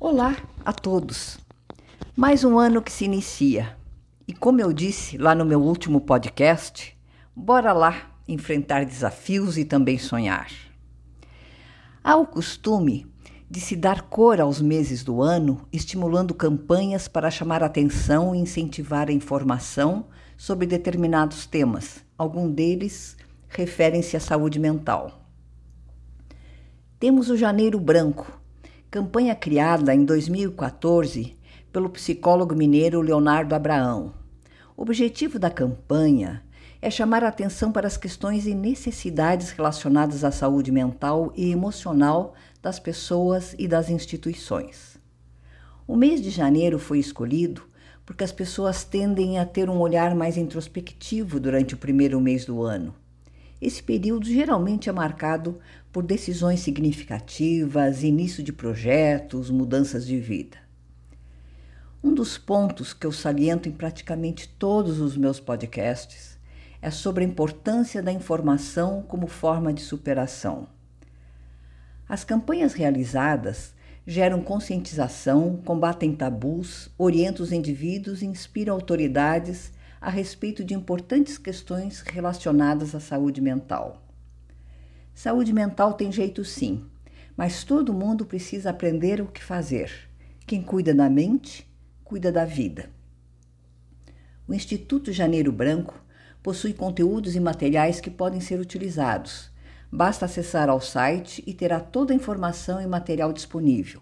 Olá a todos! Mais um ano que se inicia. E como eu disse lá no meu último podcast, bora lá enfrentar desafios e também sonhar. Há o costume de se dar cor aos meses do ano, estimulando campanhas para chamar atenção e incentivar a informação sobre determinados temas. Alguns deles referem-se à saúde mental. Temos o Janeiro Branco, campanha criada em 2014 pelo psicólogo mineiro Leonardo Abraão. O objetivo da campanha é chamar a atenção para as questões e necessidades relacionadas à saúde mental e emocional das pessoas e das instituições. O mês de janeiro foi escolhido porque as pessoas tendem a ter um olhar mais introspectivo durante o primeiro mês do ano esse período geralmente é marcado por decisões significativas, início de projetos, mudanças de vida. Um dos pontos que eu saliento em praticamente todos os meus podcasts é sobre a importância da informação como forma de superação. As campanhas realizadas geram conscientização, combatem tabus, orientam os indivíduos e inspiram autoridades a respeito de importantes questões relacionadas à saúde mental. Saúde mental tem jeito sim, mas todo mundo precisa aprender o que fazer. Quem cuida da mente, cuida da vida. O Instituto Janeiro Branco possui conteúdos e materiais que podem ser utilizados. Basta acessar ao site e terá toda a informação e material disponível.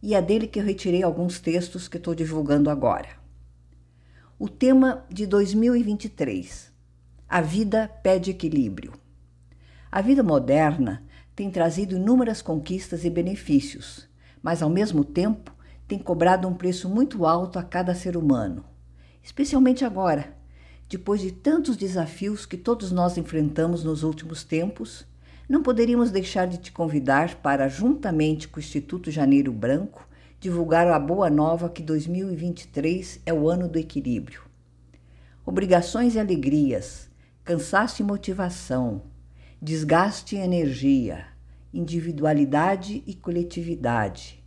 E é dele que eu retirei alguns textos que estou divulgando agora. O tema de 2023: A vida pede equilíbrio. A vida moderna tem trazido inúmeras conquistas e benefícios, mas ao mesmo tempo tem cobrado um preço muito alto a cada ser humano, especialmente agora, depois de tantos desafios que todos nós enfrentamos nos últimos tempos. Não poderíamos deixar de te convidar para, juntamente com o Instituto Janeiro Branco, divulgaram a boa nova que 2023 é o ano do equilíbrio. Obrigações e alegrias, cansaço e motivação, desgaste e energia, individualidade e coletividade,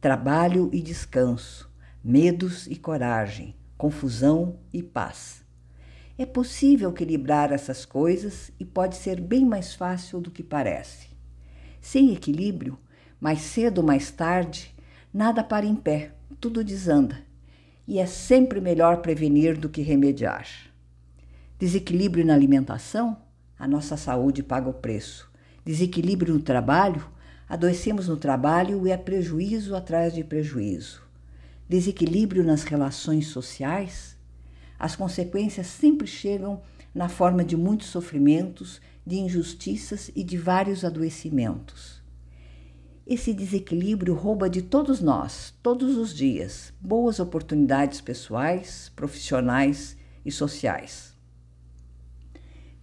trabalho e descanso, medos e coragem, confusão e paz. É possível equilibrar essas coisas e pode ser bem mais fácil do que parece. Sem equilíbrio, mais cedo ou mais tarde, nada para em pé, tudo desanda. E é sempre melhor prevenir do que remediar. Desequilíbrio na alimentação, a nossa saúde paga o preço. Desequilíbrio no trabalho, adoecemos no trabalho e é prejuízo atrás de prejuízo. Desequilíbrio nas relações sociais, as consequências sempre chegam na forma de muitos sofrimentos, de injustiças e de vários adoecimentos. Esse desequilíbrio rouba de todos nós, todos os dias, boas oportunidades pessoais, profissionais e sociais.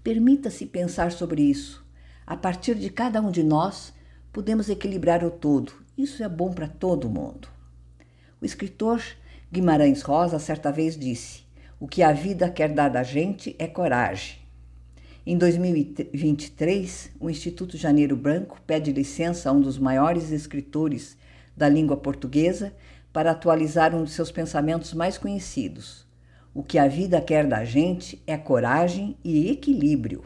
Permita-se pensar sobre isso. A partir de cada um de nós, podemos equilibrar o todo. Isso é bom para todo mundo. O escritor Guimarães Rosa certa vez disse: O que a vida quer dar da gente é coragem. Em 2023, o Instituto Janeiro Branco pede licença a um dos maiores escritores da língua portuguesa para atualizar um de seus pensamentos mais conhecidos. O que a vida quer da gente é coragem e equilíbrio.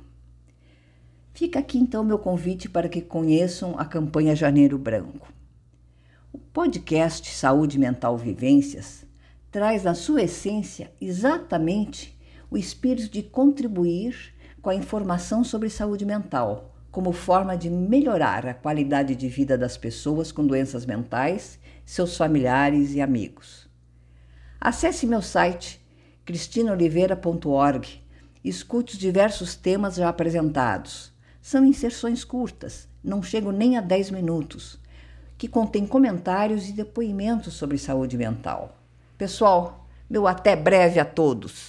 Fica aqui então meu convite para que conheçam a campanha Janeiro Branco. O podcast Saúde Mental Vivências traz na sua essência exatamente o espírito de contribuir com a informação sobre saúde mental, como forma de melhorar a qualidade de vida das pessoas com doenças mentais, seus familiares e amigos. Acesse meu site cristinaoliveira.org escute os diversos temas já apresentados. São inserções curtas, não chegam nem a 10 minutos, que contêm comentários e depoimentos sobre saúde mental. Pessoal, meu até breve a todos!